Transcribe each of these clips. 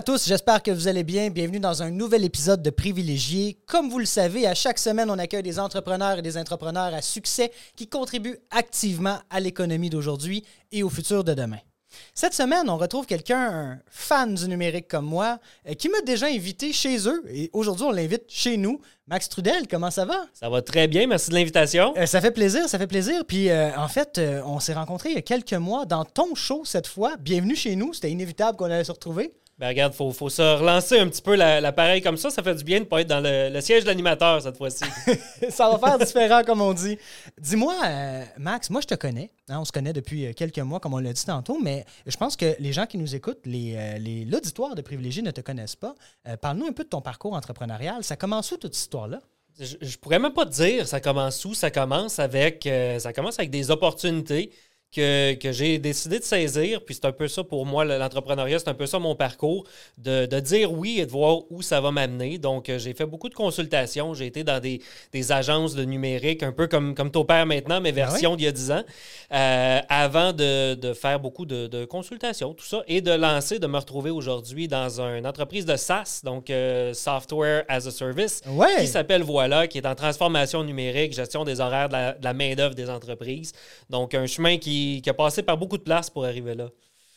À tous, j'espère que vous allez bien. Bienvenue dans un nouvel épisode de Privilégiés. Comme vous le savez, à chaque semaine, on accueille des entrepreneurs et des entrepreneurs à succès qui contribuent activement à l'économie d'aujourd'hui et au futur de demain. Cette semaine, on retrouve quelqu'un, un fan du numérique comme moi, euh, qui m'a déjà invité chez eux. Et aujourd'hui, on l'invite chez nous. Max Trudel, comment ça va? Ça va très bien, merci de l'invitation. Euh, ça fait plaisir, ça fait plaisir. Puis euh, en fait, euh, on s'est rencontrés il y a quelques mois dans ton show cette fois. Bienvenue chez nous, c'était inévitable qu'on allait se retrouver. Ben regarde, faut, faut se relancer un petit peu la- l'appareil comme ça. Ça fait du bien de pas être dans le, le siège de l'animateur cette fois-ci. ça va faire différent, comme on dit. Dis-moi, euh, Max, moi je te connais. hein, on se connaît depuis euh, quelques mois, comme on l'a dit tantôt, mais je pense que les gens qui nous écoutent, les, euh, les- l'auditoire de privilégiés ne te connaissent pas. Euh, Parle-nous un peu de ton parcours entrepreneurial. Ça commence où toute cette histoire-là? je, je pourrais même pas te dire ça commence où. Ça commence avec, euh, ça commence avec des opportunités que, que j'ai décidé de saisir. Puis c'est un peu ça pour moi, le- l'entrepreneuriat, c'est un peu ça mon parcours, de, de dire oui et de voir où ça va m'amener. Donc euh, j'ai fait beaucoup de consultations. J'ai été dans des, des agences de numérique, un peu comme, comme ton père maintenant, mais version d'il y a 10 ans, euh, avant de, de faire beaucoup de, de consultations, tout ça, et de lancer, de me retrouver aujourd'hui dans une entreprise de SaaS, donc euh, Software as a Service, Ouais. qui s'appelle Voilà, qui est en transformation numérique, gestion des horaires de la, la main-d'œuvre des entreprises. Donc, un chemin qui, qui a passé par beaucoup de places pour arriver là.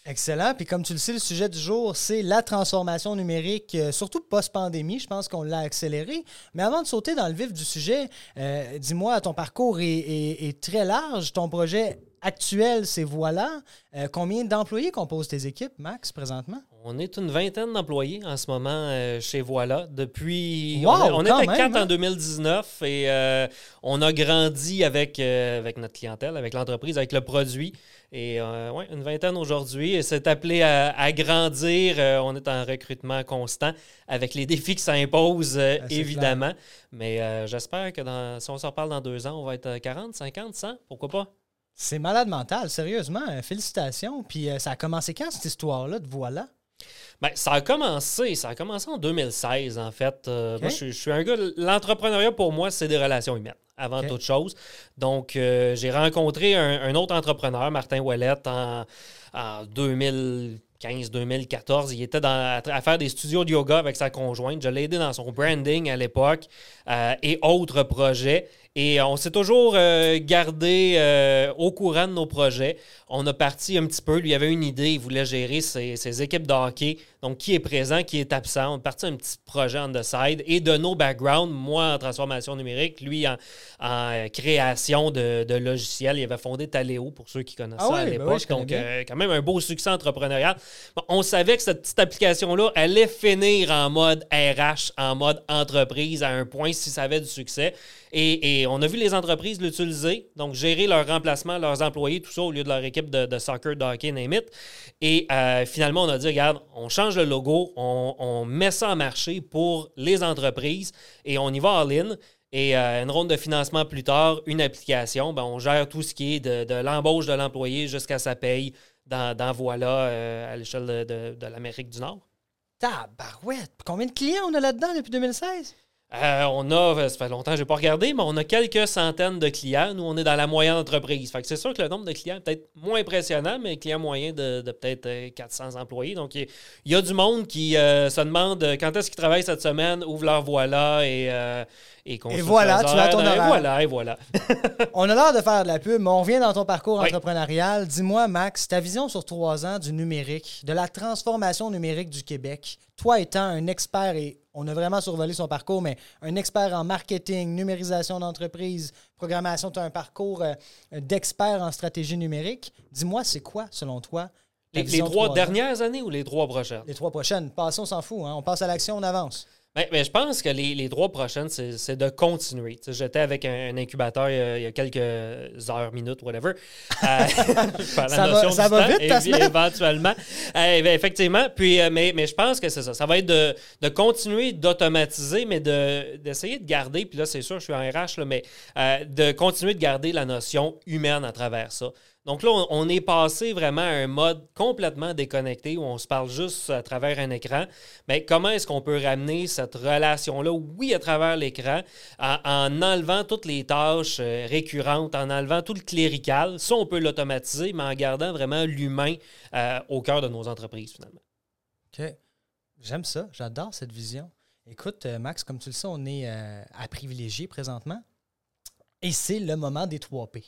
Excellent. Puis comme tu le sais, le sujet du jour, c'est la transformation numérique, euh, surtout post-pandémie. Je pense qu'on l'a accéléré. Mais avant de sauter dans le vif du sujet, euh, dis-moi, ton parcours est, très large. Ton projet actuel, c'est voilà. Euh, combien d'employés composent tes équipes, Max, présentement? On est une vingtaine d'employés en ce moment euh, chez Voilà. Depuis. Wow, on, était quatre hein? en 2019 et euh, on a grandi avec, euh, avec notre clientèle, avec l'entreprise, avec le produit. Et ouais, une vingtaine aujourd'hui. Et c'est appelé à, à grandir. On est en recrutement constant avec les défis que ça impose, c'est évidemment. Mais j'espère que dans, si on se reparle dans deux ans, on va être à 40, 50, 100. Pourquoi pas? C'est malade mental, sérieusement. Euh, félicitations. Puis ça a commencé quand, cette histoire-là, de voilà? Ben, ça a commencé, ça a commencé en 2016 en fait. Euh. Moi, je, suis- je suis un gars. L'entrepreneuriat pour moi, c'est des relations humaines avant toute chose. Donc, euh, j'ai rencontré un, un autre entrepreneur, Martin Ouellette, en, en 2015-2014. Il était dans, à, à faire des studios de yoga avec sa conjointe. Je l'ai aidé dans son branding à l'époque euh, et autres projets. Et on s'est toujours euh, gardé euh, au courant de nos projets. On a parti un petit peu. Lui avait une idée. Il voulait gérer ses, ses équipes de hockey. Donc, qui est présent, qui est absent. On a parti un petit projet on the side. Et de nos backgrounds, moi en transformation numérique, lui en, en création de, de logiciels. Il avait fondé Taléo, pour ceux qui connaissent Ah ça à oui, ben l'époque. oui, Donc, euh, quand même un beau succès entrepreneurial. Bon, on savait que cette petite application-là allait finir en mode RH, en mode entreprise à un point si ça avait du succès. Et, et on a vu les entreprises l'utiliser, donc gérer leur remplacement, leurs employés, tout ça au lieu de leur équipe de, de soccer, de hockey, name it. Et euh, finalement, on a dit, regarde, on change le logo, on, met ça en marché pour les entreprises et on y va en ligne. Et euh, une ronde de financement plus tard, une application, ben, on gère tout ce qui est de, l'embauche de l'employé jusqu'à sa paye dans, Voilà euh, à l'échelle de l'Amérique du Nord. Tabarouette! Combien de clients on a là-dedans depuis 2016? Euh, on a, ça fait longtemps que je n'ai pas regardé, mais on a quelques centaines de clients. Nous, on est dans la moyenne entreprise. Fait que c'est sûr que le nombre de clients est peut-être moins impressionnant, mais client moyen de, de peut-être euh, 400 employés. Donc, il y, a du monde qui euh, se demande euh, quand est-ce qu'ils travaillent cette semaine, ouvre leur voilà et, euh, et voilà, tu as ton horaire. Et voilà, et voilà. On a l'air de faire de la pub, mais on revient dans ton parcours Oui. entrepreneurial. Dis-moi, Max, ta vision sur trois ans du numérique, de la transformation numérique du Québec. Toi étant un expert, et on a vraiment survolé son parcours, mais un expert en marketing, numérisation d'entreprise, programmation, tu as un parcours euh, d'expert en stratégie numérique. Dis-moi, c'est quoi, selon toi, Les, les trois dernières années ou les trois prochaines? Les trois prochaines. Passons, on s'en fout. hein. On passe à l'action, on avance. Ben, ben, je pense que les, les trois prochaines, c'est de continuer. J'étais avec un, un incubateur il y, a, il y a quelques heures, minutes, whatever. Euh, Ça la va- ça va vite, ta évi- semaine? Éventuellement. Euh, ben, effectivement. Puis, euh, mais, mais je pense que c'est ça. Ça va être de, de continuer d'automatiser, mais de- d'essayer de, garder, puis là, c'est sûr, je suis en RH, là, mais euh, de continuer de garder la notion humaine à travers ça. Donc là, on, est passé vraiment à un mode complètement déconnecté où on se parle juste à travers un écran. Mais comment est-ce qu'on peut ramener cette relation-là, oui, à travers l'écran, en, en enlevant toutes les tâches euh, récurrentes, en enlevant tout le clérical? Ça, on peut l'automatiser, mais en gardant vraiment l'humain euh, au cœur de nos entreprises, finalement. OK. J'aime ça. J'adore cette vision. Écoute, euh, Max, comme tu le sais, on est à privilégier présentement. Et c'est le moment des 3 P.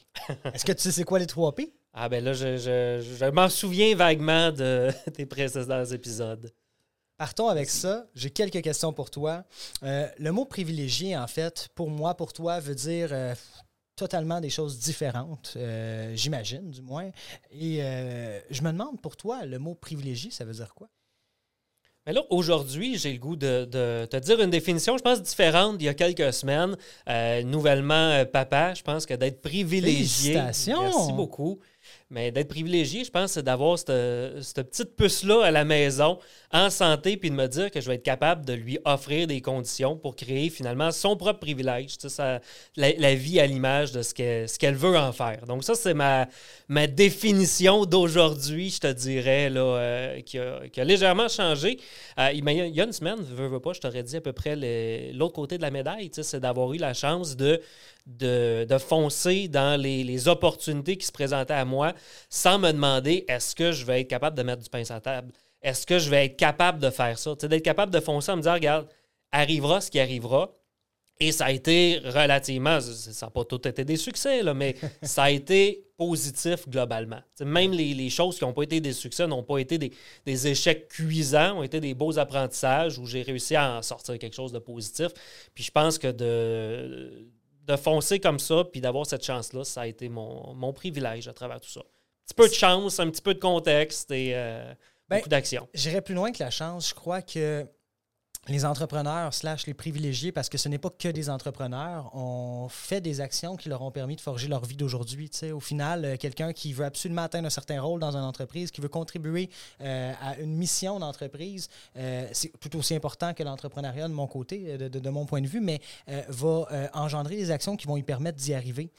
Est-ce que tu sais c'est quoi les 3 P? Ah ben là, je, je- je m'en souviens vaguement de tes précédents épisodes. Partons avec ça. J'ai quelques questions pour toi. Euh, le mot privilégié, en fait, pour moi, pour toi, veut dire euh, totalement des choses différentes, euh, j'imagine, du moins. Et je me demande, pour toi, le mot privilégié, ça veut dire quoi? Mais là, aujourd'hui, j'ai le goût de, de te dire une définition, je pense, différente d'il y a quelques semaines. Euh, nouvellement euh, papa, je pense que d'être privilégié. Félicitations! Merci beaucoup. Mais d'être privilégié, je pense, c'est d'avoir cette, petite puce-là à la maison, en santé, puis de me dire que je vais être capable de lui offrir des conditions pour créer finalement son propre privilège, la, la vie à l'image de ce qu'elle veut en faire. Donc, ça, c'est ma, définition d'aujourd'hui, je te dirais, euh, qui, a, légèrement changé. Euh, il y a une semaine, pas, je t'aurais dit à peu près l'autre côté de la médaille, c'est d'avoir eu la chance de, de, de foncer dans les, les opportunités qui se présentaient à moi sans me demander est-ce que je vais être capable de mettre du pain sur la table? Est-ce que je vais être capable de faire ça? D'être capable de foncer en me disant, regarde, arrivera ce qui arrivera. Et ça a été relativement, ça n'a pas tout été des succès, là, mais ça a été positif globalement. Même les, les choses qui n'ont pas été des succès n'ont pas été des, des échecs cuisants, ont été des beaux apprentissages où j'ai réussi à en sortir quelque chose de positif. Puis je pense que de, de foncer comme ça, puis d'avoir cette chance-là, ça a été mon, mon privilège à travers tout ça. Un petit peu de chance, un petit peu de contexte et euh, Ben, beaucoup d'action. J'irais plus loin que la chance. Je crois que les entrepreneurs slash les privilégiés, parce que ce n'est pas que des entrepreneurs, ont fait des actions qui leur ont permis de forger leur vie d'aujourd'hui. Au final, euh, quelqu'un qui veut absolument atteindre un certain rôle dans une entreprise, qui veut contribuer euh, à une mission d'entreprise, euh, c'est tout aussi important que l'entrepreneuriat de mon côté, de, mon point de vue, mais va engendrer des actions qui vont lui permettre d'y arriver.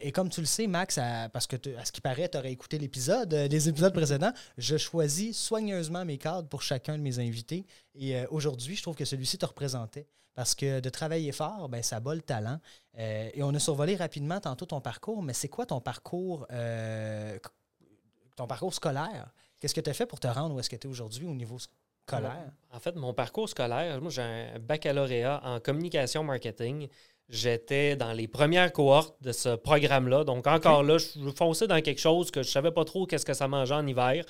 Et comme tu le sais, Max, parce que à ce qui paraît, tu aurais écouté l'épisode, les épisodes précédents, je choisis soigneusement mes cadres pour chacun de mes invités. Et euh, aujourd'hui, je trouve que celui-ci te représentait. Parce que de travailler fort, ben, ça bat le talent. Euh, et on a survolé rapidement tantôt ton parcours, mais c'est quoi ton parcours, euh, ton parcours scolaire? Qu'est-ce que tu as fait pour te rendre où est-ce que tu es aujourd'hui au niveau scolaire? En fait, mon parcours scolaire, moi j'ai un baccalauréat en communication marketing. J'étais dans les premières cohortes de ce programme-là. Donc encore là, je fonçais dans quelque chose que je savais pas trop qu'est-ce que ça mangeait en hiver.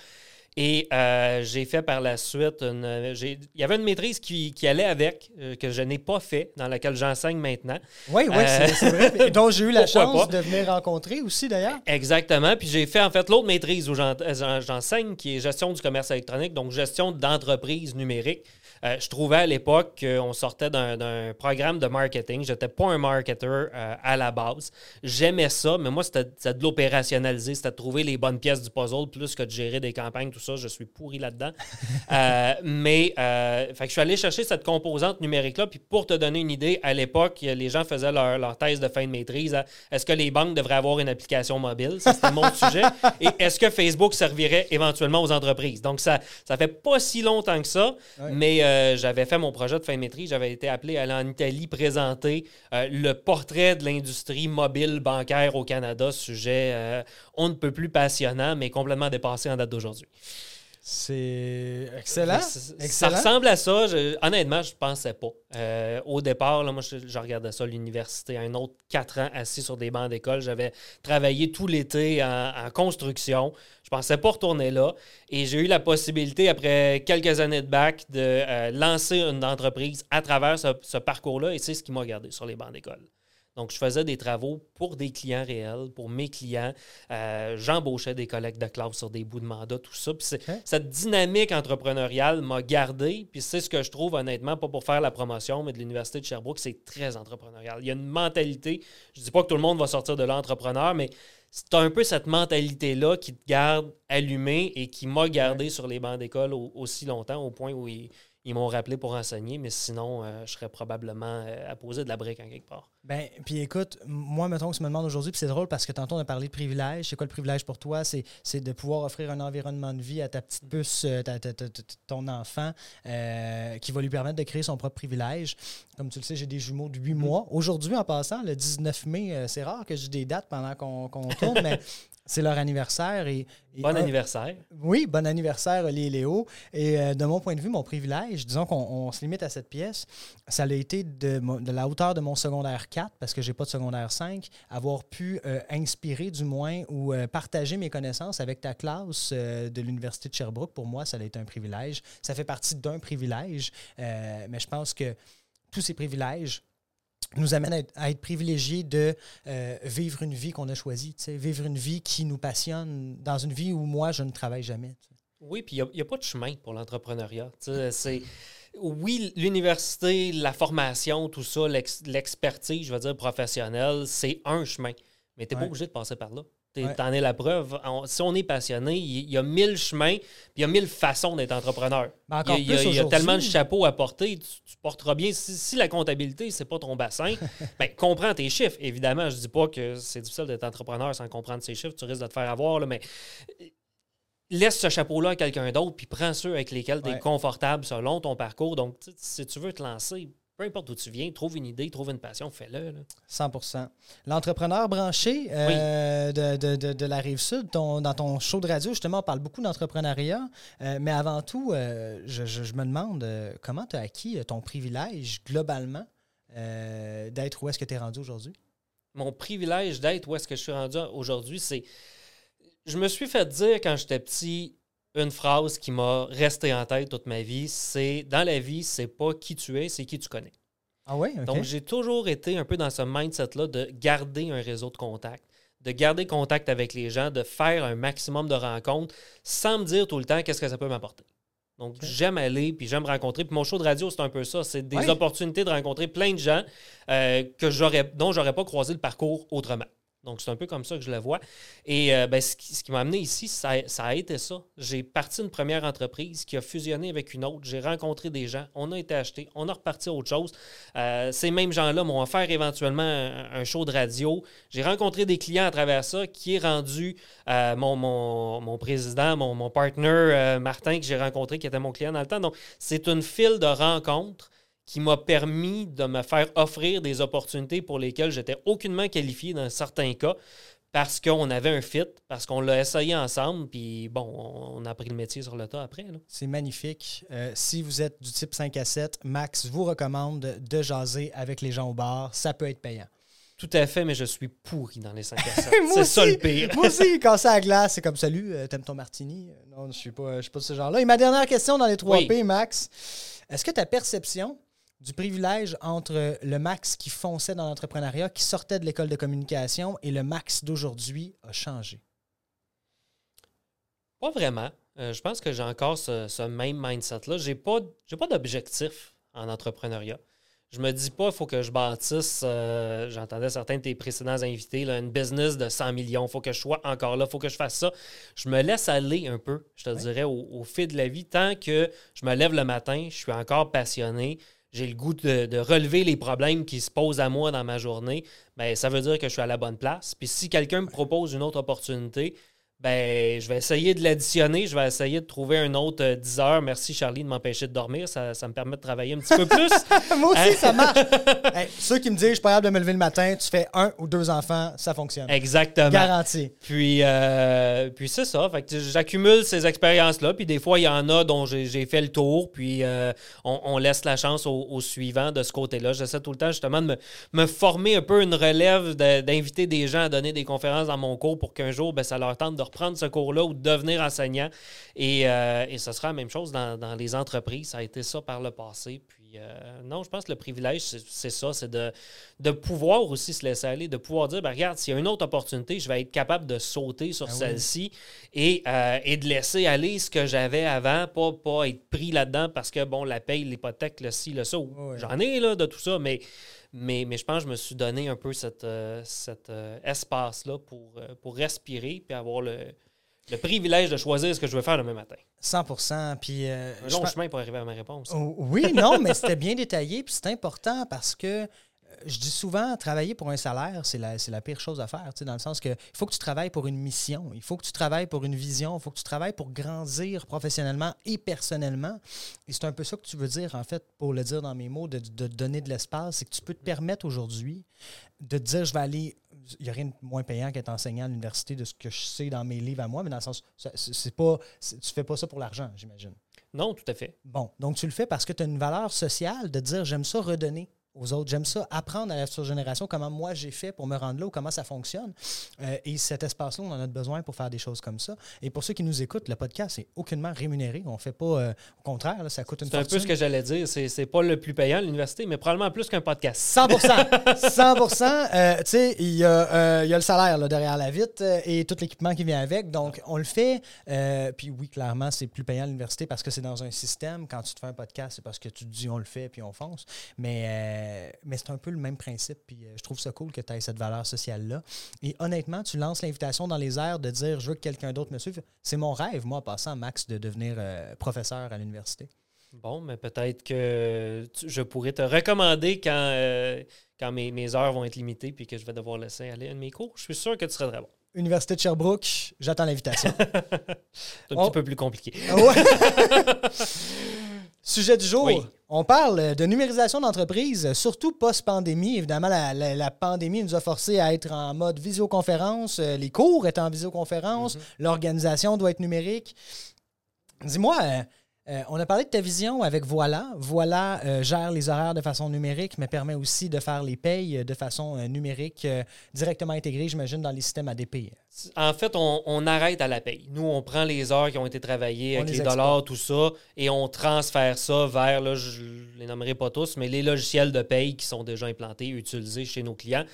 Et euh, j'ai fait par la suite une. Il y avait une maîtrise qui, qui allait avec, euh, que je n'ai pas fait, dans laquelle j'enseigne maintenant. Oui, oui, Euh, c'est vrai. Et dont j'ai eu la chance pas? de venir rencontrer aussi, d'ailleurs. Exactement. Puis j'ai fait en fait l'autre maîtrise où j'en- j'en- j'enseigne, qui est gestion du commerce électronique, donc gestion d'entreprise numérique. Euh, je trouvais à l'époque qu'on sortait d'un programme de marketing. Je n'étais pas un marketeur euh, à la base. J'aimais ça, mais moi, c'était de l'opérationnaliser, c'était de trouver les bonnes pièces du puzzle plus que de gérer des campagnes, tout ça. Je suis pourri là-dedans. Euh, mais fait que je suis allé chercher cette composante numérique-là. Puis pour te donner une idée, à l'époque, les gens faisaient leur, leur thèse de fin de maîtrise. Est-ce que les banques devraient avoir une application mobile? Ça, c'était mon sujet. Et est-ce que Facebook servirait éventuellement aux entreprises? Donc, ça ça fait pas si longtemps que ça, Ouais. mais euh, j'avais fait mon projet de fin de maîtrise. J'avais été appelé à aller en Italie présenter euh, le portrait de l'industrie mobile bancaire au Canada, sujet euh, on ne peut plus passionnant, mais complètement dépassé en date d'aujourd'hui. C'est excellent. Ça, ressemble à ça. Je- honnêtement, je pensais pas. Euh, au départ, là, moi, je, je regardais ça à l'université, un autre quatre ans assis sur des bancs d'école. J'avais travaillé tout l'été en, en construction. Je pensais pas retourner là. Et j'ai eu la possibilité, après quelques années de bac, de euh, lancer une entreprise à travers ce, ce parcours-là. Et c'est ce qui m'a gardé sur les bancs d'école. Donc, je faisais des travaux pour des clients réels, pour mes clients. Euh, J'embauchais des collègues de classe sur des bouts de mandat, tout ça. Puis cette dynamique entrepreneuriale m'a gardé. Puis c'est ce que je trouve, honnêtement, pas pour faire la promotion, mais de l'Université de Sherbrooke, c'est très entrepreneurial. Il y a une mentalité. Je dis pas que tout le monde va sortir de l'entrepreneur, mais c'est un peu cette mentalité-là qui te garde allumé et qui m'a gardé sur les bancs d'école au- aussi longtemps, au point où ils, ils m'ont rappelé pour enseigner, mais sinon, euh, je serais probablement euh, à poser de la brique en quelque part. Ben, puis écoute, moi, mettons que tu me demandes aujourd'hui, puis c'est drôle parce que tantôt on a parlé de privilège. C'est quoi le privilège pour toi? C'est, c'est de pouvoir offrir un environnement de vie à ta petite puce, euh, ta- ta- ta- ton enfant, qui va lui permettre de créer son propre privilège. Comme tu le sais, j'ai des jumeaux de 8 mois. Aujourd'hui, en passant, le 19 mai, c'est rare que j'ai des dates pendant qu'on, qu'on tourne, mais C'est leur anniversaire. Et, bon anniversaire. Oui, bon anniversaire, Oli et Léo. Et euh, de mon point de vue, mon privilège, disons qu'on se limite à cette pièce, ça a été de, de la hauteur de mon secondaire 4, parce que j'ai pas de secondaire 5, avoir pu euh, inspirer du moins ou euh, partager mes connaissances avec ta classe de l'Université de Sherbrooke. Pour moi, ça a été un privilège. Ça fait partie d'un privilège, mais je pense que tous ces privilèges nous amène à être, privilégiés de euh, vivre une vie qu'on a choisie, vivre une vie qui nous passionne, dans une vie où moi, je ne travaille jamais. Oui, puis il n'y a, pas de chemin pour l'entrepreneuriat. C'est oui, l'université, la formation, tout ça, l'expertise, je veux dire, professionnelle, c'est un chemin. Mais tu n'es pas obligé de passer par là. T'en es la preuve. si on est passionné, il y, a mille chemins, puis il y a mille façons d'être entrepreneur. Ben, il y, a tellement de chapeaux à porter, tu, porteras bien. Si, la comptabilité, c'est pas ton bassin, ben, comprends tes chiffres. Évidemment, je dis pas que c'est difficile d'être entrepreneur sans comprendre ses chiffres, tu risques de te faire avoir, là, mais euh, laisse ce chapeau-là à quelqu'un d'autre, puis prends ceux avec lesquels tu es confortable selon ton parcours. Donc, si tu veux te lancer, peu importe d'où tu viens, trouve une idée, trouve une passion, fais-le. 100% L'entrepreneur branché euh, de, la rive sud, dans ton show de radio, justement, on parle beaucoup d'entrepreneuriat. Euh, mais avant tout, euh, je, me demande comment tu as acquis ton privilège globalement d'être où est-ce que tu es rendu aujourd'hui? Mon privilège d'être où est-ce que je suis rendu aujourd'hui, c'est. Je me suis fait dire quand j'étais petit, une phrase qui m'a resté en tête toute ma vie, c'est dans la vie, c'est pas qui tu es, c'est qui tu connais. Ah oui? Donc, j'ai toujours été un peu dans ce mindset-là de garder un réseau de contacts, de garder contact avec les gens, de faire un maximum de rencontres sans me dire tout le temps qu'est-ce que ça peut m'apporter. Donc, j'aime aller, puis j'aime rencontrer. Puis mon show de radio, c'est un peu ça. C'est des opportunités de rencontrer plein de gens euh, que j'aurais, dont j'aurais pas croisé le parcours autrement. Donc, c'est un peu comme ça que je le vois. Et euh, ben, ce qui, m'a amené ici, ça, a été ça. J'ai parti d'une première entreprise qui a fusionné avec une autre. J'ai rencontré des gens. On a été achetés. On a reparti autre chose. Euh, ces mêmes gens-là m'ont offert éventuellement un, show de radio. J'ai rencontré des clients à travers ça qui est rendu euh, mon, mon, président, mon, mon partner Martin, que j'ai rencontré, qui était mon client dans le temps. Donc, c'est une file de rencontres qui m'a permis de me faire offrir des opportunités pour lesquelles j'étais aucunement qualifié dans certains cas parce qu'on avait un fit, parce qu'on l'a essayé ensemble, puis bon, on a appris le métier sur le tas après. C'est magnifique. Euh, si vous êtes du type 5 à 7, Max vous recommande de jaser avec les gens au bar. Ça peut être payant. Tout à fait, mais je suis pourri dans les 5 à 7. c'est ça le pire. moi aussi, quand c'est à glace, c'est comme salut, euh, t'aimes ton martini? Non, je ne suis, pas, suis pas de ce genre-là. Et ma dernière question dans les 3 P, Max. Est-ce que ta perception du privilège entre le Max qui fonçait dans l'entrepreneuriat, qui sortait de l'école de communication, et le Max d'aujourd'hui a changé? Pas vraiment. Euh, je pense que j'ai encore ce, même mindset-là. Je n'ai pas, pas d'objectif en entrepreneuriat. Je me dis pas, il faut que je bâtisse, euh, j'entendais certains de tes précédents invités, là, une business de 100 millions, il faut que je sois encore là, il faut que je fasse ça. Je me laisse aller un peu, je te dirais, au, au, fil de la vie. Tant que je me lève le matin, je suis encore passionné, j'ai le goût de, relever les problèmes qui se posent à moi dans ma journée, ben, ça veut dire que je suis à la bonne place. Puis si quelqu'un me propose une autre opportunité, ben, je vais essayer de l'additionner. Je vais essayer de trouver un autre 10 euh, heures. Merci, Charlie, de m'empêcher de dormir. Ça, me permet de travailler un petit peu plus. Moi aussi, ça marche. ceux qui me disent je suis pas capable de me lever le matin, tu fais un ou deux enfants, ça fonctionne. Exactement. Garanti. Puis, euh, puis c'est ça. j'accumule ces expériences-là. Puis des fois, il y en a dont j'ai, fait le tour. Puis euh, on, laisse la chance au, suivant de ce côté-là. J'essaie tout le temps justement de me, former un peu une relève, d'inviter des gens à donner des conférences dans mon cours pour qu'un jour, ben, ça leur tente de reprendre ce cours-là ou de devenir enseignant. Et, euh, et, ce sera la même chose dans, les entreprises. Ça a été ça par le passé. Puis euh, non, je pense que le privilège, c'est ça, c'est de, de pouvoir aussi se laisser aller, de pouvoir dire, ben, regarde, s'il y a une autre opportunité, je vais être capable de sauter sur ah celle-ci et, euh, et, de laisser aller ce que j'avais avant, pas, pas être pris là-dedans parce que, bon, la paye, l'hypothèque, le ci, le ça, j'en ai là, de tout ça, mais mais, mais je pense que je me suis donné un peu cet euh, euh, espace-là pour, euh, pour respirer puis avoir le, le privilège de choisir ce que je veux faire demain matin. 100 Puis, un long chemin pour arriver à ma réponse. Oh, oui, non, mais c'était bien détaillé. Puis c'est important parce que je dis souvent, travailler pour un salaire, c'est la, la, pire chose à faire, dans le sens que il faut que tu travailles pour une mission, il faut que tu travailles pour une vision, il faut que tu travailles pour grandir professionnellement et personnellement. Et c'est un peu ça que tu veux dire, en fait, pour le dire dans mes mots, de, de donner de l'espace, c'est que tu peux te permettre aujourd'hui de te dire, je vais aller il n'y a rien de moins payant qu'être enseignant à l'université de ce que je sais dans mes livres à moi, mais dans le sens, c'est pas, tu fais pas ça pour l'argent, j'imagine. Non, tout à fait. Bon, donc tu le fais parce que tu as une valeur sociale de dire j'aime ça redonner aux autres, j'aime ça apprendre à la future génération comment moi j'ai fait pour me rendre là ou comment ça fonctionne. Euh, et cet espace-là, on en a besoin pour faire des choses comme ça. Et pour ceux qui nous écoutent, le podcast est aucunement rémunéré. On fait pas, euh, au contraire, là, ça coûte une C'est un fortune. peu ce que j'allais dire. C'est c'est pas le plus payant à l'université, mais probablement plus qu'un podcast. 100 100 euh, Tu sais, il y, a, euh, il y a le salaire là, derrière la vitre et tout l'équipement qui vient avec. Donc, on le fait. puis oui, clairement, c'est plus payant à l'université parce que c'est dans un système. Quand tu te fais un podcast, c'est parce que tu te dis on le fait puis on fonce. Mais, euh, mais c'est un peu le même principe. Puis euh, je trouve ça cool que tu aies cette valeur sociale-là. Et honnêtement, tu lances l'invitation dans les airs de dire je veux que quelqu'un d'autre me suive. C'est mon rêve, moi, en passant, Max, de devenir euh, professeur à l'université. Bon, mais peut-être que tu- je pourrais te recommander quand, euh, quand mes, mes heures vont être limitées puis que je vais devoir laisser aller un de mes cours. Je suis sûr que tu serais très bon. Université de Sherbrooke, j'attends l'invitation. C'est un Oh. petit peu plus compliqué. Sujet du jour. Oui. On parle de numérisation d'entreprise, surtout post-pandémie. Évidemment, la, la- la pandémie nous a forcé à être en mode visioconférence. Euh, Les cours étaient en visioconférence. L'organisation doit être numérique. Dis-moi, euh, on a parlé de ta vision avec Voilà. Voilà euh, gère les horaires de façon numérique, mais permet aussi de faire les payes de façon euh, numérique, directement intégrée, j'imagine, dans les systèmes ADP. En fait, on, on arrête à la paye. Nous, on prend les heures qui ont été travaillées On avec les les, dollars, tout ça, et on transfère ça vers, là, je ne les nommerai pas tous, mais les logiciels de paye qui sont déjà implantés, utilisés chez nos clients.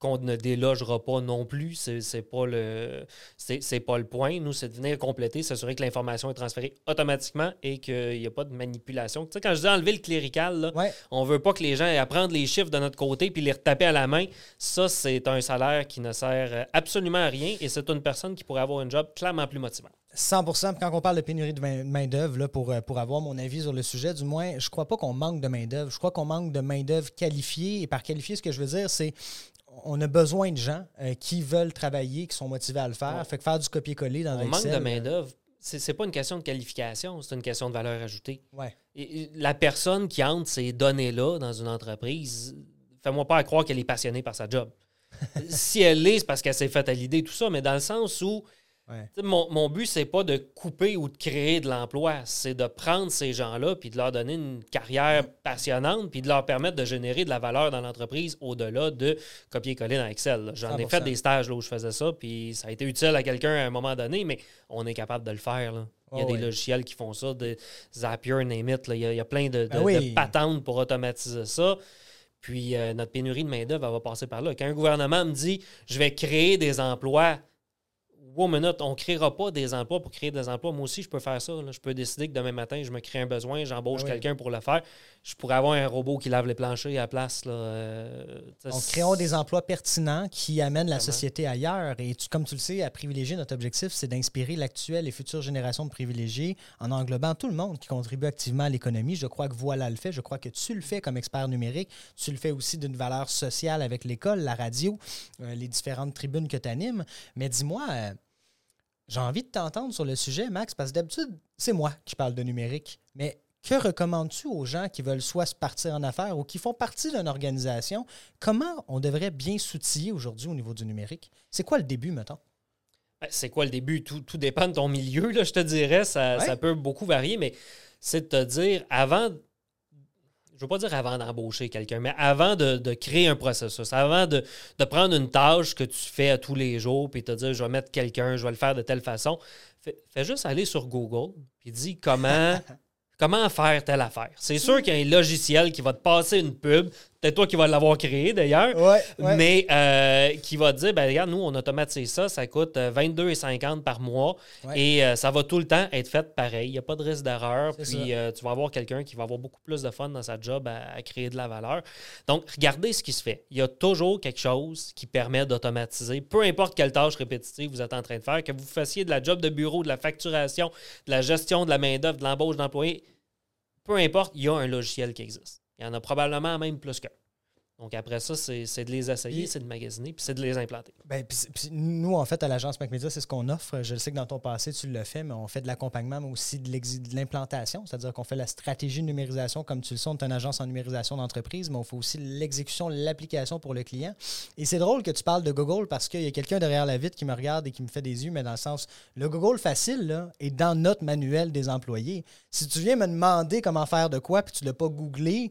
Qu'on ne délogera pas non plus, c'est pas le c'est pas le point. Nous, c'est de venir compléter, s'assurer que l'information est transférée automatiquement et qu'il n'y a pas de manipulation. Tu sais, quand je dis enlever le clérical, là, Ouais. on veut pas que les gens aient à prendre les chiffres de notre côté puis les retaper à la main. Ça, c'est un salaire qui ne sert absolument à rien et c'est une personne qui pourrait avoir un job clairement plus motivant. 100 Puis Quand on parle de pénurie de main- main-d'œuvre, pour, euh, pour avoir mon avis sur le sujet, du moins, je crois pas qu'on manque de main-d'œuvre. Je crois qu'on manque de main-d'œuvre qualifiée. Et par qualifiée, ce que je veux dire, c'est on a besoin de gens euh, qui veulent travailler, qui sont motivés à le faire. Ouais. Fait que faire du copier-coller dans On manque Excel, de euh, main-d'œuvre. C'est c'est pas une question de qualification, c'est une question de valeur ajoutée. Ouais. Et- et la personne qui entre ces données-là dans une entreprise, fais-moi pas à croire qu'elle est passionnée par sa job. si elle l'est, c'est parce qu'elle s'est faite à l'idée, tout ça, mais dans le sens où Ouais. Mon, mon but, c'est pas de couper ou de créer de l'emploi, c'est de prendre ces gens-là puis de leur donner une carrière passionnante puis de leur permettre de générer de la valeur dans l'entreprise au-delà de copier-coller dans Excel. J'en ai 100%. fait des stages là, où je faisais ça puis ça a été utile à quelqu'un à un moment donné, mais on est capable de le faire. là. Il y a Oh, des ouais. logiciels qui font ça, de Zapier, name it, là. Il, y a, il y a plein de, de- Ben oui. de patentes pour automatiser ça. Puis euh, notre pénurie de main-d'œuvre, va passer par là. Quand un gouvernement me dit je vais créer des emplois, wow, minute, on ne créera pas des emplois pour créer des emplois. Moi aussi, je peux faire ça. là. Je peux décider que demain matin, je me crée un besoin, j'embauche oui. quelqu'un pour le faire. Je pourrais avoir un robot qui lave les planchers à la place. Là. Euh, Donc, créons des emplois pertinents qui amènent la société ailleurs. Et tu- comme tu le sais, à privilégier, notre objectif, c'est d'inspirer l'actuelle et future génération de privilégiés en englobant tout le monde qui contribue activement à l'économie. Je crois que voilà le fait. Je crois que tu le fais comme expert numérique. Tu le fais aussi d'une valeur sociale avec l'école, la radio, euh, les différentes tribunes que tu animes. Mais dis-moi, euh, j'ai envie de t'entendre sur le sujet, Max, parce que d'habitude, c'est moi qui parle de numérique. Mais que recommandes-tu aux gens qui veulent soit se partir en affaires ou qui font partie d'une organisation? Comment on devrait bien s'outiller aujourd'hui au niveau du numérique? C'est quoi le début, mettons? Ben, C'est quoi le début? Tout, tout dépend de ton milieu, là, je te dirais. Ça, Ouais. ça peut beaucoup varier, mais c'est de te dire avant. Je veux pas dire avant d'embaucher quelqu'un, mais avant de, de créer un processus, avant de, de prendre une tâche que tu fais à tous les jours, puis te dire je vais mettre quelqu'un, je vais le faire de telle façon, fais, fais juste aller sur Google, puis dis comment, comment faire telle affaire? C'est sûr qu'il y a un logiciel qui va te passer une pub, peut-être toi qui vas l'avoir créé d'ailleurs, Ouais, mais euh, qui va te dire, ben regarde, nous, on automatise ça, ça coûte euh, 22,50 par mois Ouais. et euh, ça va tout le temps être fait pareil. Il n'y a pas de risque d'erreur. Puis euh, tu vas avoir quelqu'un qui va avoir beaucoup plus de fun dans sa job à, à créer de la valeur. Donc, regardez ce qui se fait. Il y a toujours quelque chose qui permet d'automatiser, peu importe quelle tâche répétitive vous êtes en train de faire, que vous fassiez de la job de bureau, de la facturation, de la gestion de la main-d'œuvre, de l'embauche d'employés, peu importe, il y a un logiciel qui existe. Il y en a probablement même plus qu'un. Donc après ça, c'est de les essayer, c'est de magasiner, puis c'est de les implanter. Puis- puis nous, en fait, à l'agence MacMedia, c'est ce qu'on offre. Je le sais que dans ton passé, tu le fais, mais on fait de l'accompagnement, mais aussi de l'implantation. C'est-à-dire qu'on fait la stratégie de numérisation, comme tu le sais, on est une agence en numérisation d'entreprise, mais on fait aussi l'exécution, l'application pour le client. Et c'est drôle que tu parles de Google parce qu'il y a quelqu'un derrière la vitre qui me regarde et qui me fait des yeux, mais dans le sens, le Google facile, là, est dans notre manuel des employés. Si tu viens me demander comment faire de quoi, puis tu ne l'as pas googlé,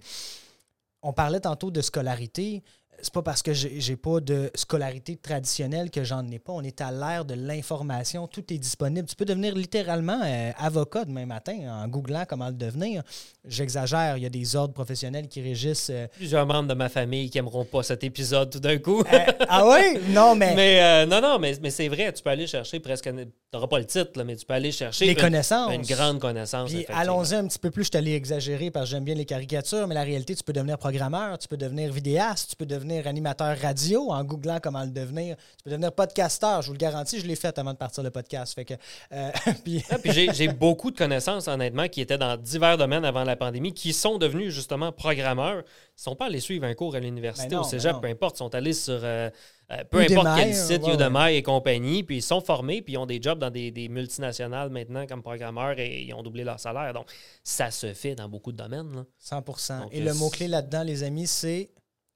on parlait tantôt de scolarité. C'est pas parce que j'ai pas de scolarité traditionnelle que j'en ai pas. On est à l'ère de l'information. Tout est disponible. Tu peux devenir littéralement euh, avocat demain matin en googlant comment le devenir. J'exagère. Il y a des ordres professionnels qui régissent. euh, Plusieurs membres de ma famille qui aimeront pas cet épisode tout d'un coup. euh, ah oui? Non, mais, mais euh, non, non, mais, mais c'est vrai, tu peux aller chercher presque. Tu n'auras pas le titre, là, mais tu peux aller chercher les une, connaissances. une grande connaissance. Allons-y un petit peu plus, je t'allais exagérer parce que j'aime bien les caricatures, mais la réalité, tu peux devenir programmeur, tu peux devenir vidéaste, tu peux devenir animateur radio en googlant comment le devenir, tu peux devenir podcasteur, je vous le garantis, je l'ai fait avant de partir le podcast. Fait que, euh, puis, Ah, puis j'ai- beaucoup de connaissances, honnêtement, qui étaient dans divers domaines avant la pandémie, qui sont devenus justement programmeurs. Ils sont pas allés suivre un cours à l'université, Ben au cégep, ben non. peu importe. Ils sont allés sur euh, euh, peu Udemy, importe quel site, ouais, Udemy et compagnie, puis ils sont formés, puis ils ont des jobs dans des, des multinationales maintenant comme programmeurs et ils ont doublé leur salaire. Donc, ça se fait dans beaucoup de domaines. là. 100 Donc, Et le mot-clé là-dedans, les amis, c'est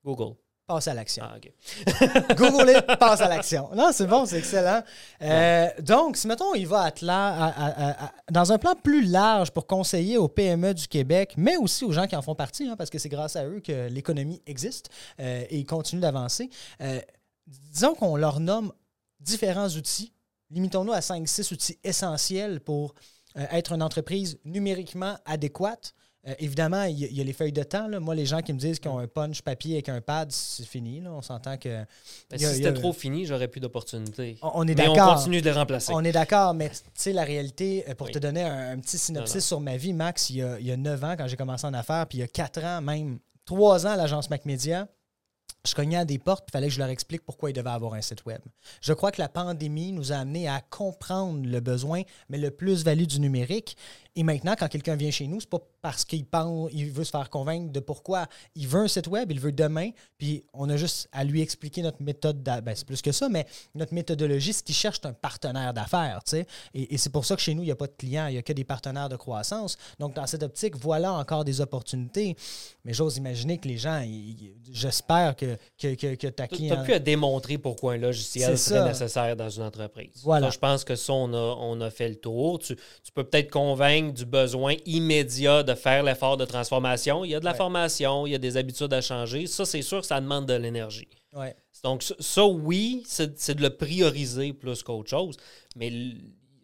Google. Passe à l'action. Ah. Google it, passe à l'action. Non, c'est bon, c'est excellent. Euh, donc, si mettons, il va à, Atla- à- à- à- dans un plan plus large pour conseiller aux PME du Québec, mais aussi aux gens qui en font partie, hein, parce que c'est grâce à eux que l'économie existe euh, et continue d'avancer. Euh, disons qu'on leur nomme différents outils. Limitons-nous à 5-6 outils essentiels pour euh, être une entreprise numériquement adéquate. Euh, évidemment, il y, a- il y a les feuilles de temps. là. Moi, les gens qui me disent qu'ils ont un punch papier avec un pad, c'est fini. là. On s'entend que. Ben, y si a- c'était a- trop fini, j'aurais plus d'opportunités. On, on est Mais on d'accord. continue de les remplacer. On est d'accord, mais tu sais, la réalité, euh, pour Oui. te donner un, un petit synopsis Non, non. sur ma vie, Max, il y, a, il y a 9 ans quand j'ai commencé en affaires, puis il y a 4 ans, même 3 ans à l'agence MacMedia, je cognais à des portes, il fallait que je leur explique pourquoi ils devaient avoir un site web. Je crois que la pandémie nous a amené à comprendre le besoin, mais le plus-value du numérique. Et maintenant, quand quelqu'un vient chez nous, c'est pas parce qu'il pense, il veut se faire convaincre de pourquoi il veut un site web, il veut demain, puis on a juste à lui expliquer notre méthode, ben, c'est plus que ça, mais notre méthodologie, ce qu'il cherche, c'est un partenaire d'affaires, tu. Et, et c'est pour ça que chez nous, il n'y a pas de clients, il n'y a que des partenaires de croissance. Donc, dans cette optique, voilà encore des opportunités. Mais j'ose imaginer que les gens, j'espère que, que, que, que ta Tu client... n'as plus à démontrer pourquoi un logiciel serait nécessaire dans une entreprise. Voilà. Ça, je pense que ça, on a, on a fait le tour. Tu, tu peux peut-être convaincre du besoin immédiat de faire l'effort de transformation. Il y a de la Ouais. formation, il y a des habitudes à changer. Ça, c'est sûr que ça demande de l'énergie. Ouais. Donc, ça, ça, oui, c'est de le prioriser plus qu'autre chose. Mais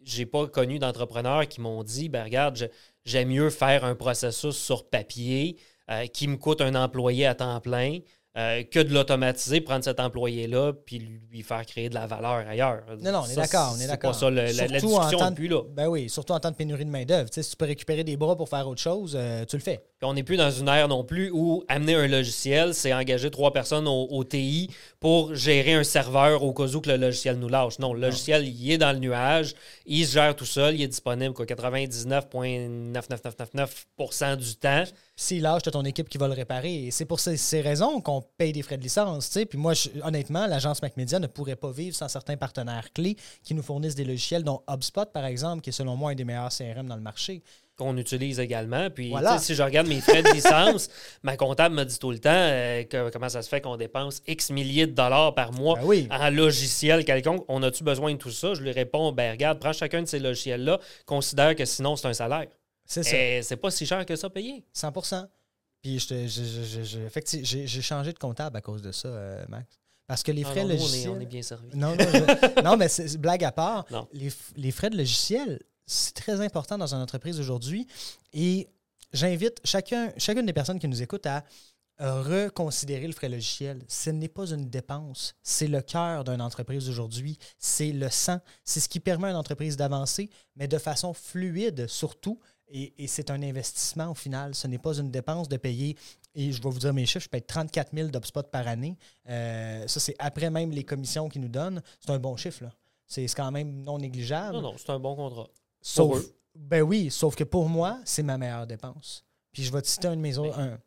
j'ai pas connu d'entrepreneurs qui m'ont dit ben regarde, j'aime mieux faire un processus sur papier euh, qui me coûte un employé à temps plein euh, que de l'automatiser, prendre cet employé-là, puis lui faire créer de la valeur ailleurs. Non, non, on est d'accord, on est c'est d'accord. pas ça, le- la, la Surtout discussion en temps de- depuis là. Ben oui, surtout en temps de pénurie de main-d'œuvre. Tu sais, si tu peux récupérer des bras pour faire autre chose, euh, tu le fais. Puis on n'est plus dans une ère non plus où amener un logiciel, c'est engager trois personnes au, au TI pour gérer un serveur au cas où que le logiciel nous lâche. Non, le logiciel, il est dans le nuage, il se gère tout seul, il est disponible quoi, 99,99999% du temps. S'il lâche, tu as ton équipe qui va le réparer. Et c'est pour ces, ces raisons qu'on paye des frais de licence. tu sais. Puis moi, je- honnêtement, l'agence MacMedia ne pourrait pas vivre sans certains partenaires clés qui nous fournissent des logiciels, dont HubSpot, par exemple, qui est selon moi un des meilleurs CRM dans le marché. Qu'on utilise également. Puis, Voilà. si je regarde mes frais de licence, ma comptable me dit tout le temps euh, que- comment ça se fait qu'on dépense X milliers de dollars par mois Ben oui. en logiciel quelconque? On a-tu besoin de tout ça? Je lui réponds, ben regarde, prends chacun de ces logiciels-là, considère que sinon c'est un salaire. C'est ça. Et c'est pas si cher que ça payé. 100% Puis je- je- je- j'ai changé de comptable à cause de ça, euh, Max. Parce que les Ah frais non, nous, on, est, logiciels. on est bien servi. Non, non, je- non, mais blague à part. Non. Les, f- les frais de logiciel, c'est très important dans une entreprise aujourd'hui. Et j'invite chacun, chacune des personnes qui nous écoutent à euh, reconsidérer le frais logiciel. Ce n'est pas une dépense, c'est le cœur d'une entreprise aujourd'hui. C'est le sang. C'est ce qui permet à une entreprise d'avancer, mais de façon fluide surtout. Et, c'est un investissement au final. Ce n'est pas une dépense de payer, et je vais vous dire mes chiffres, je paye 34 000 d'UpSpot par année. Euh, ça, c'est après même les commissions qu'ils nous donnent. C'est un bon chiffre. c'est quand même non négligeable. Non, non, c'est un bon contrat. Sauf, eux. ben oui, sauf que pour moi, c'est ma meilleure dépense. Puis je vais te citer un de mes autres. un-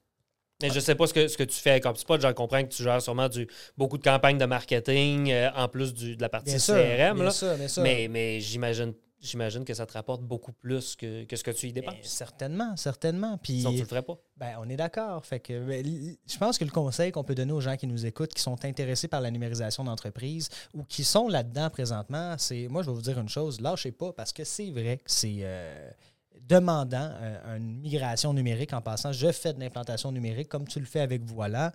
Mais je sais pas ce que, ce que tu fais avec HubSpot. J'en comprends que tu gères sûrement du, beaucoup de campagnes de marketing euh, en plus du, de la partie Bien sûr, CRM. bien là. sûr, bien sûr. Mais, mais j'imagine, j'imagine que ça te rapporte beaucoup plus que, que ce que tu y Ben, dépenses. certainement, certainement. Puis, Sinon, tu le ferais pas. ben, on est d'accord. Fait que, ben, je pense que le conseil qu'on peut donner aux gens qui nous écoutent, qui sont intéressés par la numérisation d'entreprise ou qui sont là-dedans présentement, c'est, moi, je vais vous dire une chose, lâchez pas parce que c'est vrai que c'est euh, demandant euh, une migration numérique en passant. Je fais de l'implantation numérique comme tu le fais avec Voilà.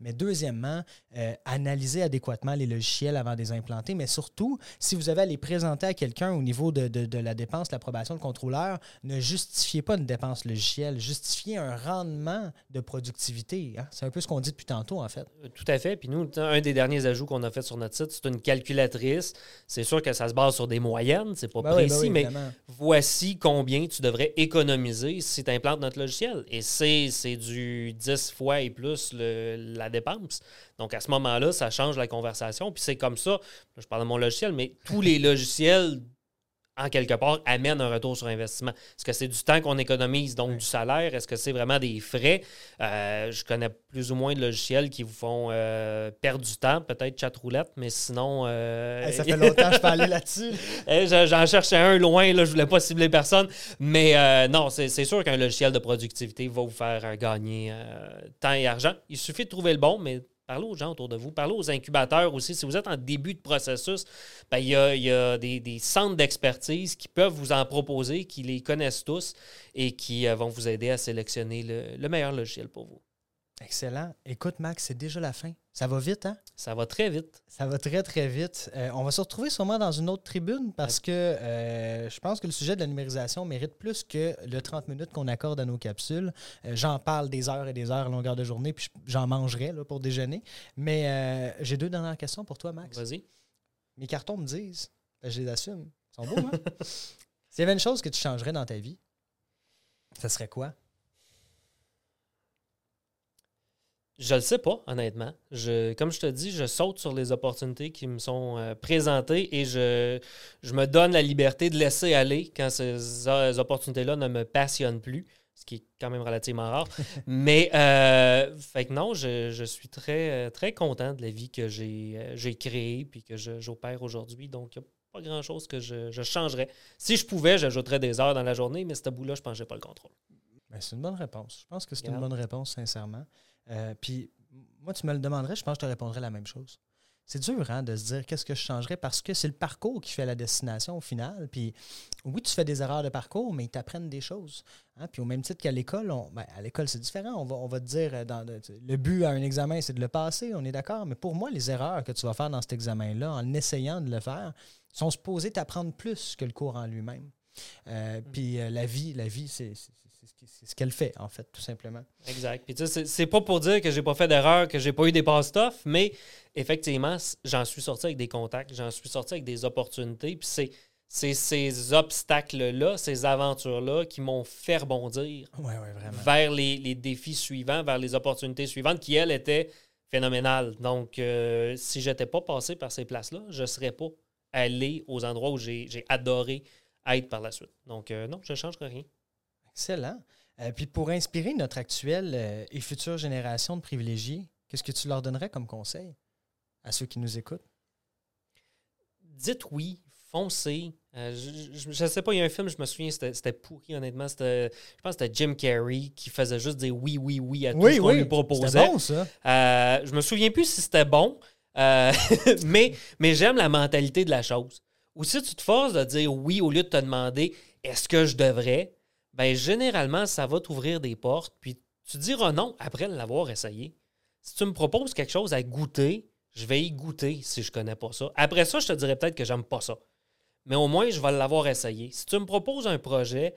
Mais deuxièmement, euh, analyser adéquatement les logiciels avant de les implanter. Mais surtout, si vous avez à les présenter à quelqu'un au niveau de, de- de la dépense, l'approbation de contrôleur, ne justifiez pas une dépense logicielle. Justifiez un rendement de productivité. hein. C'est un peu ce qu'on dit depuis tantôt, en fait. Euh, Tout à fait. Puis nous, un des derniers ajouts qu'on a fait sur notre site, c'est une calculatrice. C'est sûr que ça se base sur des moyennes, c'est pas Ben oui, précis, ben oui, mais voici combien tu devrais économiser si tu implantes notre logiciel. Et c'est c'est du 10 fois et plus le- la dépense. Donc à ce moment-là, ça change la conversation. Puis c'est comme ça, je parle de mon logiciel, mais tous les logiciels, en quelque part, amènent un retour sur investissement. Est-ce que c'est du temps qu'on économise, donc du salaire? Est-ce que c'est vraiment des frais? Euh, je connais plus ou moins de logiciels qui vous font euh, perdre du temps, peut-être chatroulette, mais sinon... euh, Hey, ça fait longtemps que je peux aller là-dessus. Je- J'en cherchais un loin, là, je voulais pas cibler personne. Mais non, c'est sûr qu'un logiciel de productivité va vous faire gagner temps et argent. Il suffit de trouver le bon, mais parlez aux gens autour de vous. Parlez aux incubateurs aussi. Si vous êtes en début de processus, ben, il y a, des, centres d'expertise qui peuvent vous en proposer, qui les connaissent tous et qui euh, vont vous aider à sélectionner le, le meilleur logiciel pour vous. Excellent. Écoute, Max, c'est déjà la fin. Ça va vite, hein? Ça va très vite. Ça va très, très vite. Euh, on va se retrouver sûrement dans une autre tribune parce que euh, je pense que le sujet de la numérisation mérite plus que le 30 minutes qu'on accorde à nos capsules. Euh, j'en parle des heures et des heures à longueur de journée, puis je- j'en mangerai là, pour déjeuner. Mais j'ai deux dernières questions pour toi, Max. Vas-y. Mes cartons me disent, ben, je les assume. Ils sont beaux, hein? S'il y avait une chose que tu changerais dans ta vie, ça serait quoi? Je le sais pas, honnêtement. Je, comme je te dis, je saute sur les opportunités qui me sont euh, présentées et je, je me donne la liberté de laisser aller quand ces o- opportunités-là ne me passionnent plus, ce qui est quand même relativement rare. Mais, euh, fait que non, je, je suis très, euh, très content de la vie que j'ai euh, créée puis que j'opère aujourd'hui. Donc, il n'y a pas grand-chose que je, je changerais. Si je pouvais, j'ajouterais des heures dans la journée, mais ce bout-là, je pense que j'ai pas le contrôle. Ben, c'est une bonne réponse. Je pense que c'est une bonne réponse, sincèrement. Euh, puis, moi, tu me le demanderais, je pense que je te répondrais la même chose. C'est dur hein, de se dire qu'est-ce que je changerais? Parce que c'est le parcours qui fait la destination au final. Puis oui, tu fais des erreurs de parcours, mais ils t'apprennent des choses. hein. Puis au même titre qu'à l'école, on- ben, à l'école, c'est différent. On va, on va te dire, euh, dans le, le but à un examen, c'est de le passer, on est d'accord. Mais pour moi, les erreurs que tu vas faire dans cet examen-là, en essayant de le faire, sont supposées t'apprendre plus que le cours en lui-même. Euh, Puis euh, la vie, la vie, c'est c'est- c'est ce qu'elle fait, en fait, tout simplement. Exact. Puis tu sais, c'est- pas pour dire que j'ai pas fait d'erreur, que j'ai pas eu des passe-toffs, mais effectivement, j'en suis sorti avec des contacts, j'en suis sorti avec des opportunités. Puis c'est ces obstacles-là, ces aventures-là qui m'ont fait rebondir vers les, les défis suivants, vers les opportunités suivantes qui, elles, étaient phénoménales. Donc, euh, si j'étais pas passé par ces places-là, je serais pas allé aux endroits où j'ai j'ai adoré être par la suite. Donc, euh, non, je ne changerai rien. Excellent. Euh, puis pour inspirer notre actuelle euh, et future génération de privilégiés, qu'est-ce que tu leur donnerais comme conseil à ceux qui nous écoutent? dites oui, foncez. Euh, je, je sais pas, il y a un film, je me souviens, c'était pourri, honnêtement. C'était- Je pense que c'était Jim Carrey qui faisait juste dire oui, oui, oui à tout ce qu'on lui proposait. Bon, ça. Je me souviens plus si c'était bon, mais, mais j'aime la mentalité de la chose. Ou si tu te forces de dire oui au lieu de te demander est-ce que je devrais, ben généralement, ça va t'ouvrir des portes, puis tu diras non après l'avoir essayé. Si tu me proposes quelque chose à goûter, je vais y goûter si je connais pas ça. Après ça, je te dirais peut-être que j'aime pas ça. Mais au moins, je vais l'avoir essayé. Si tu me proposes un projet,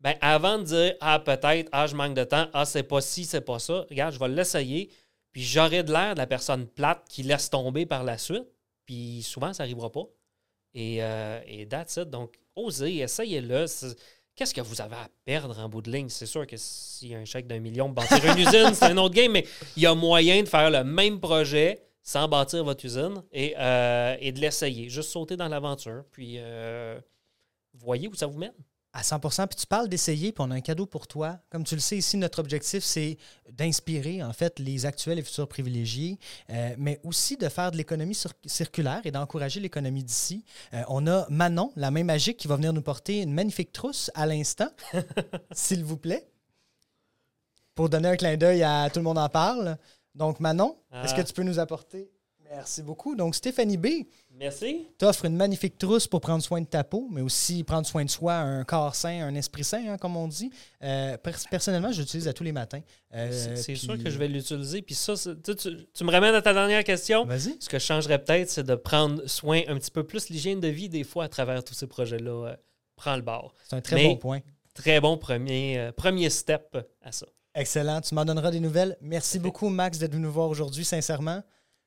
ben avant de dire ah peut-être, ah je manque de temps, ah c'est pas ci, c'est pas ça, regarde, je vais l'essayer, puis j'aurai de l'air de la personne plate qui laisse tomber par la suite, puis souvent ça n'arrivera pas. Et, euh, et that's it. Donc, osez, essayez-le. Qu'est-ce que vous avez à perdre en bout de ligne? C'est sûr que s'il y a un chèque d'un million pour bâtir une usine, c'est un autre game, mais il y a moyen de faire le même projet sans bâtir votre usine et, euh, de l'essayer. Juste sauter dans l'aventure, puis euh, voyez où ça vous mène. À 100% Puis tu parles d'essayer, puis on a un cadeau pour toi. Comme tu le sais ici, notre objectif, c'est d'inspirer, en fait, les actuels et futurs privilégiés, euh, mais aussi de faire de l'économie circulaire et d'encourager l'économie d'ici. Euh, on a Manon, la main magique, qui va venir nous porter une magnifique trousse à l'instant, s'il vous plaît, pour donner un clin d'œil à Tout le monde en parle. Donc, Manon, est-ce que ah. tu peux nous apporter? Merci beaucoup. Donc, Stéphanie B. Merci. T'offres une magnifique trousse pour prendre soin de ta peau, mais aussi prendre soin de soi, un corps sain, un esprit sain, hein, comme on dit. Euh, personnellement, je l'utilise à tous les matins. Euh, c'est sûr que je vais l'utiliser. Puis ça, tu, me ramènes à ta dernière question. Vas-y. Ce que je changerais peut-être, c'est de prendre soin un petit peu plus l'hygiène de vie des fois à travers tous ces projets-là. Euh, prends le bord. C'est un très bon point. Très bon premier, premier step à ça. Excellent. Tu m'en donneras des nouvelles. Merci beaucoup, Max, d'être venu nous voir aujourd'hui, sincèrement.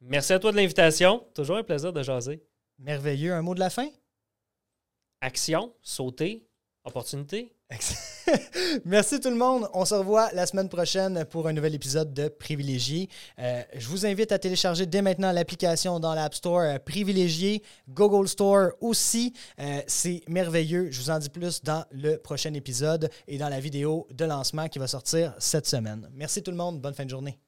Merci à toi de l'invitation. Toujours un plaisir de jaser. Merveilleux. Un mot de la fin? Action, sauter, opportunité. Merci tout le monde. On se revoit la semaine prochaine pour un nouvel épisode de Privilégié. Euh, je vous invite à télécharger dès maintenant l'application dans l'App Store euh, Privilégié, Google Store aussi. Euh, c'est merveilleux. Je vous en dis plus dans le prochain épisode et dans la vidéo de lancement qui va sortir cette semaine. Merci tout le monde. Bonne fin de journée.